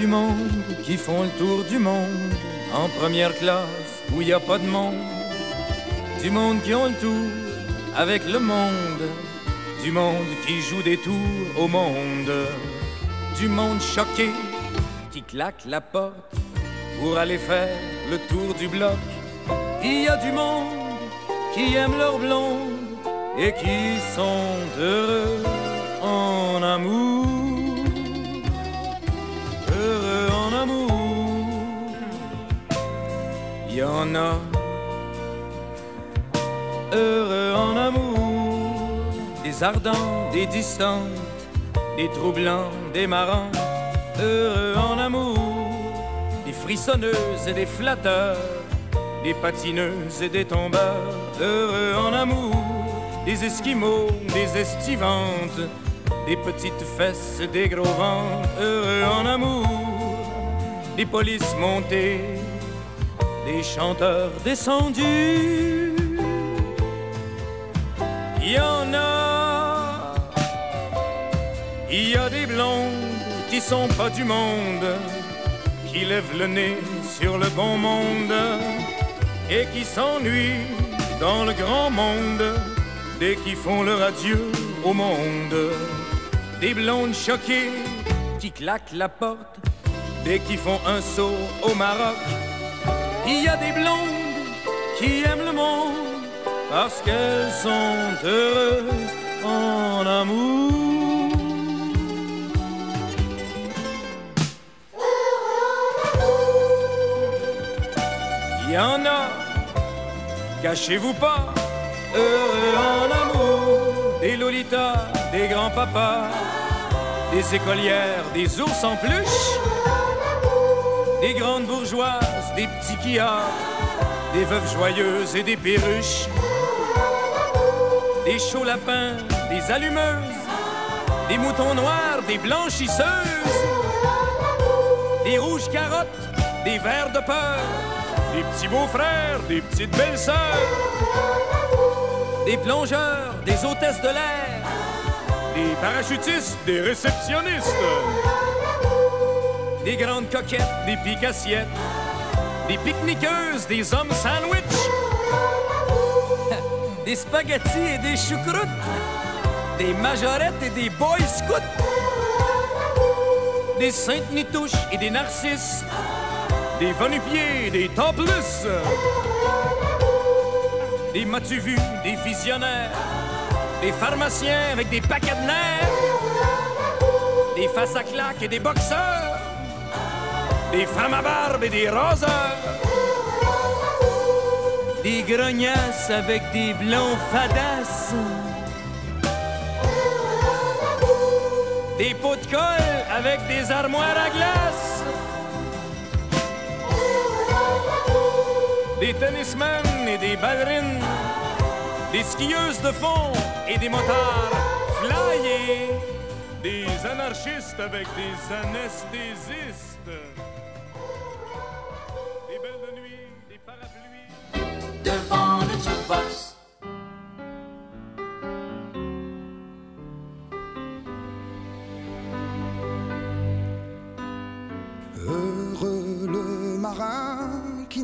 Monde qui font le tour du monde en première classe où il a pas de monde. Du monde qui ont le tour avec le monde. Du monde qui joue des tours au monde. Du monde choqué qui claque la porte pour aller faire le tour du bloc. Il y a du monde qui aime leur blonde et qui sont heureux heureux en amour. Des ardents, des distants, des troublants, des marrants. Heureux en amour. Des frissonneuses et des flatteurs des patineuses et des tombeurs, heureux en amour, des esquimaux, des estivantes, des petites fesses, des gros ventres, heureux en amour, des polices montées, des chanteurs descendus. Il y en a, il y a des blondes qui sont pas du monde, qui lèvent le nez sur le bon monde et qui s'ennuient dans le grand monde dès qu'ils font leur adieu au monde. Des blondes choquées qui claquent la porte dès qu'ils font un saut au Maroc. Il y a des blondes qui aiment le monde parce qu'elles sont heureuses en amour. Il y en a, cachez-vous pas, heureux en amour, des lolitas, des grands-papas, des écolières, des ours en peluche, des grandes bourgeoises, des petits quillards, des veuves joyeuses et des perruches, des chauds lapins, des allumeuses, des moutons noirs, des blanchisseuses, des rouges carottes, des vers de peur, des petits beaux-frères, des petites belles-sœurs, des plongeurs, des hôtesses de l'air, des parachutistes, des réceptionnistes, des grandes coquettes, des piques-assiettes, des pique-niqueuses, des hommes sandwich, [laughs] des spaghettis et des choucroutes, des majorettes et des boy scouts, des saintes nitouches et des narcisses, des vanupiers et des topless, des m'as-tu vu, des visionnaires, des pharmaciens avec des paquets de nerfs, des faces à claques et des boxeurs, des femmes à barbe et des raseurs, des grognasses avec des blonds fadas, des pots de colle avec des armoires à glace, des tennismen et des ballerines, des skieuses de fond et des motards flyés, des anarchistes avec des anesthésistes.
Devant le jukebox.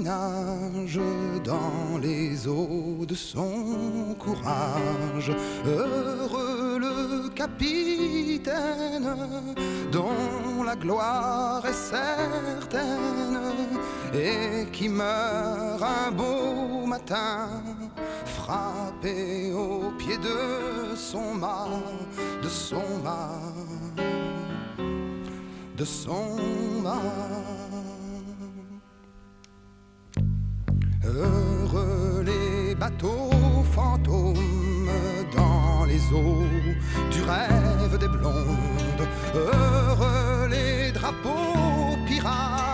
Dans les eaux de son courage. Heureux le capitaine dont la gloire est certaine et qui meurt un beau matin frappé au pied de son mât, de son mât de son âme. Heureux les bateaux fantômes dans les eaux du rêve des blondes. Heureux les drapeaux pirates,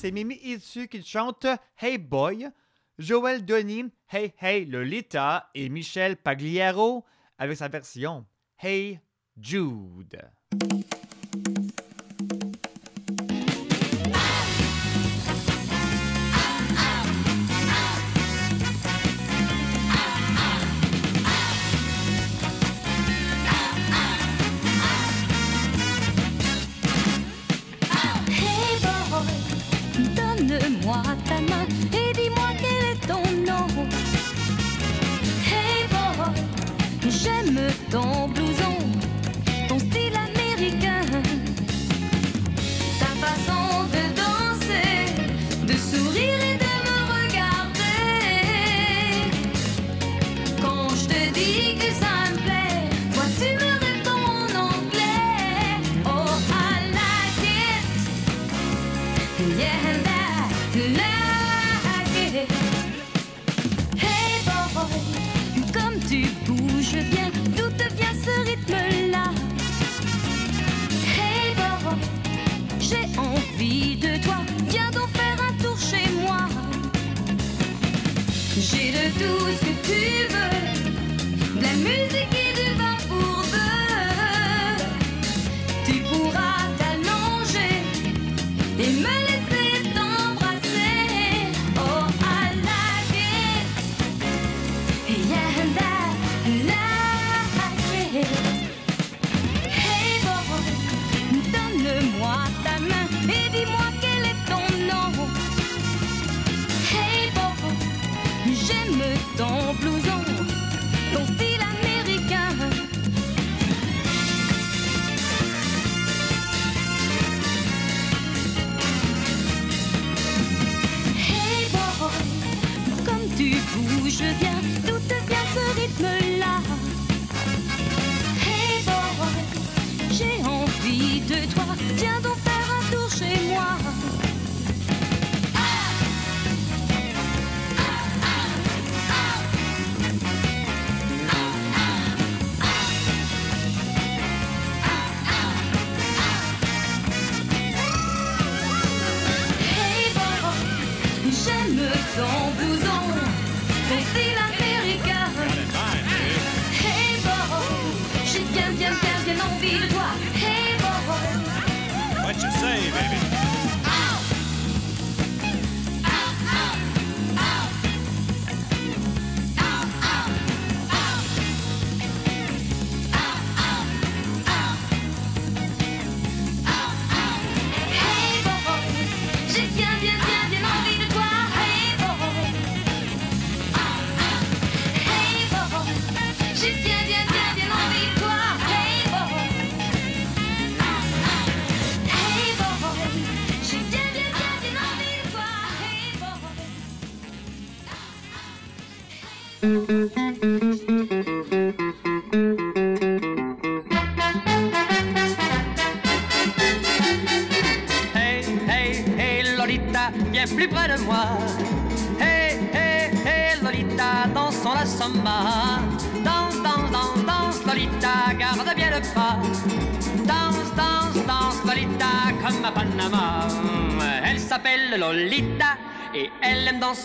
c'est Mimi Itsu qui chante Hey Boy, Joël Denis Hey Hey Lolita et Michel Pagliaro avec sa version Hey Jude.
Ta main et dis-moi quel est ton nom. Hey boy, j'aime ton blues.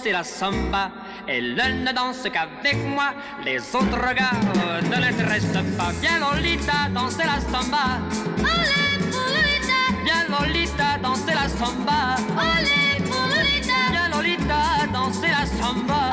danser la
samba. Et l'un ne danse qu'avec moi, les autres regards ne l'intéressent pas. Viens Lolita, danser la samba.
Olé Lolita.
Viens Lolita, danser la samba.
Olé Lolita.
Viens Lolita, danser la samba.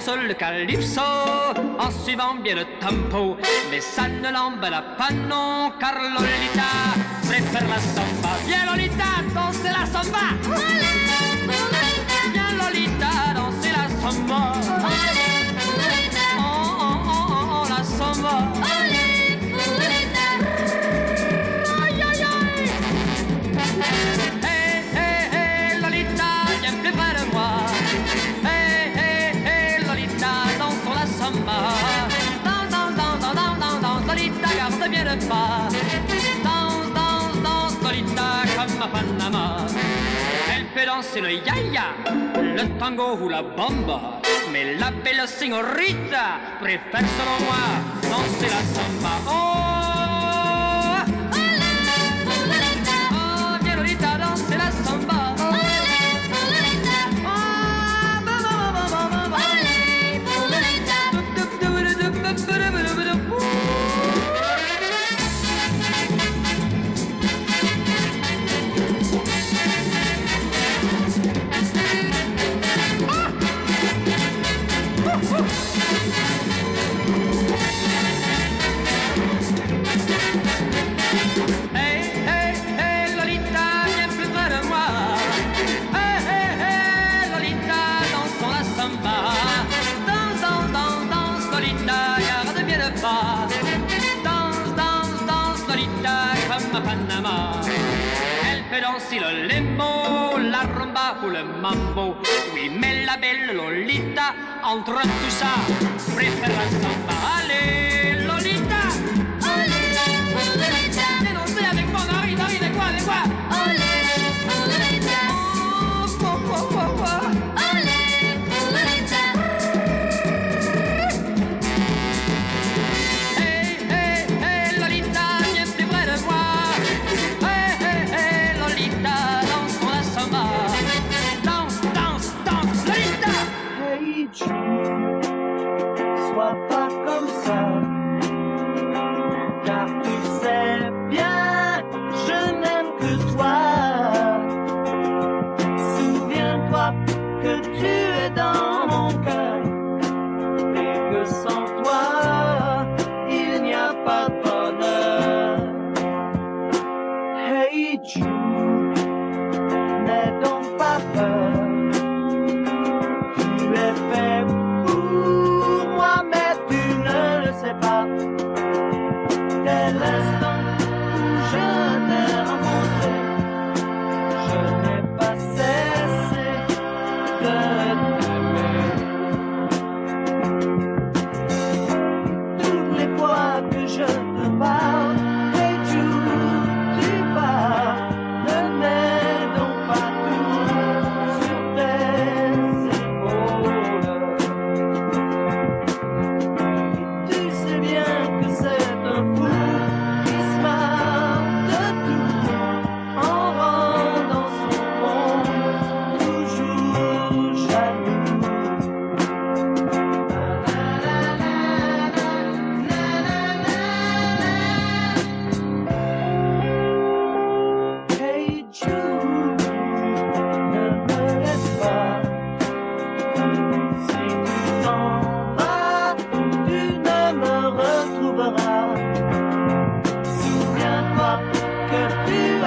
le calypso en suivant bien le tempo. Mais ça ne l'emballa pas non, car Lolita préfère la samba. tango ou la bamba. Mais la belle signorita préfère selon moi danser la samba. mambo. Oui, mais la belle Lolita, entre tout ça, préfère un samba. Allez, Lolita! Allez, Lolita! Dénoncez avec moi, Dari, Dari, de
quoi, de quoi?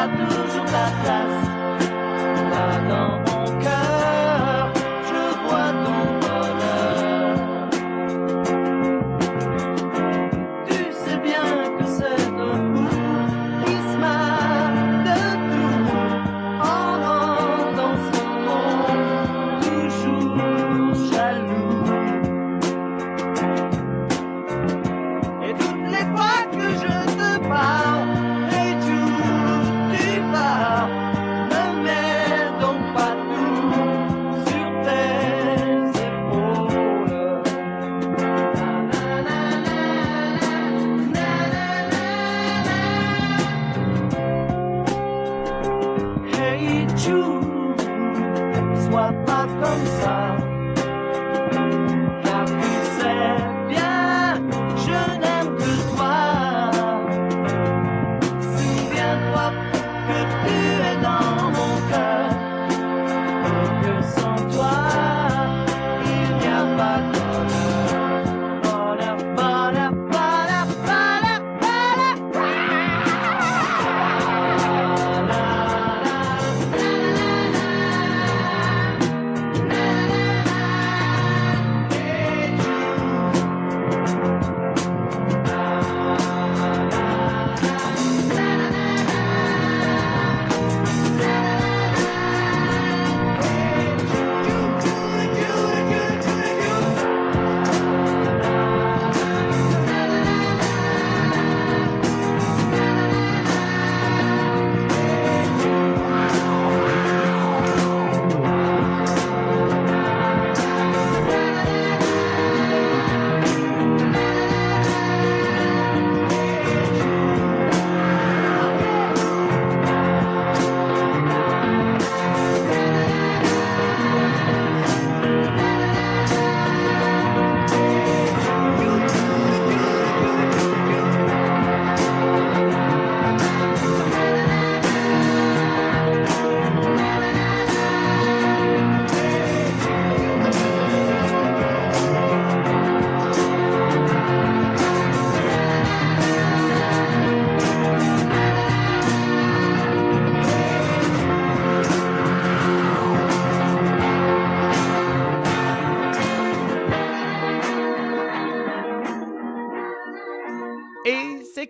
Quatro juntas, um vagão.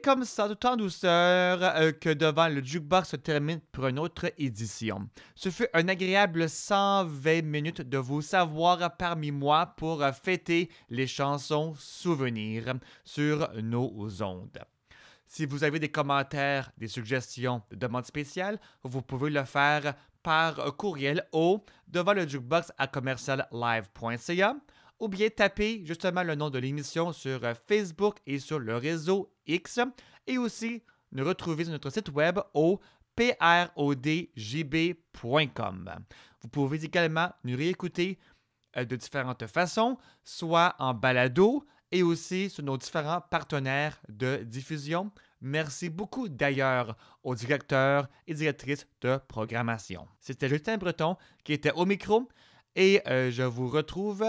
Comme ça,
tout en douceur, euh, que devant le jukebox se termine pour une autre édition. Ce fut un agréable 120 minutes de vous savoir parmi moi pour fêter les chansons souvenirs sur nos ondes. Si vous avez des commentaires, des suggestions, des demandes spéciales, vous pouvez le faire par courriel au devant le jukebox à commerciallive.ca ou bien taper justement le nom de l'émission sur euh, Facebook et sur le réseau X et aussi nous retrouver sur notre site web au prodjb.com. Vous pouvez également nous réécouter euh, de différentes façons, soit en balado et aussi sur nos différents partenaires de diffusion. Merci beaucoup d'ailleurs aux directeurs et directrices de programmation. C'était Justin Breton qui était au micro et euh, je vous retrouve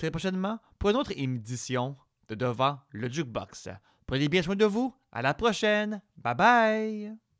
très prochainement pour une autre édition de Devant le Jukebox. Prenez bien soin de vous. À la prochaine. Bye bye.